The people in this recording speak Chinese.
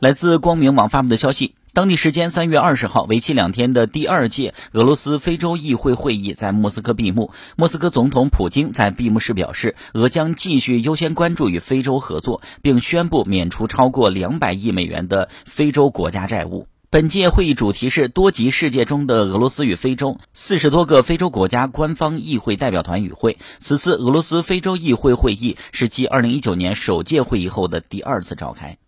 来自光明网发布的消息，当地时间三月二十号，为期两天的第二届俄罗斯非洲议会会议在莫斯科闭幕。莫斯科总统普京在闭幕式表示，俄将继续优先关注与非洲合作，并宣布免除超过两百亿美元的非洲国家债务。本届会议主题是多极世界中的俄罗斯与非洲，四十多个非洲国家官方议会代表团与会。此次俄罗斯非洲议会会议是继二零一九年首届会议后的第二次召开。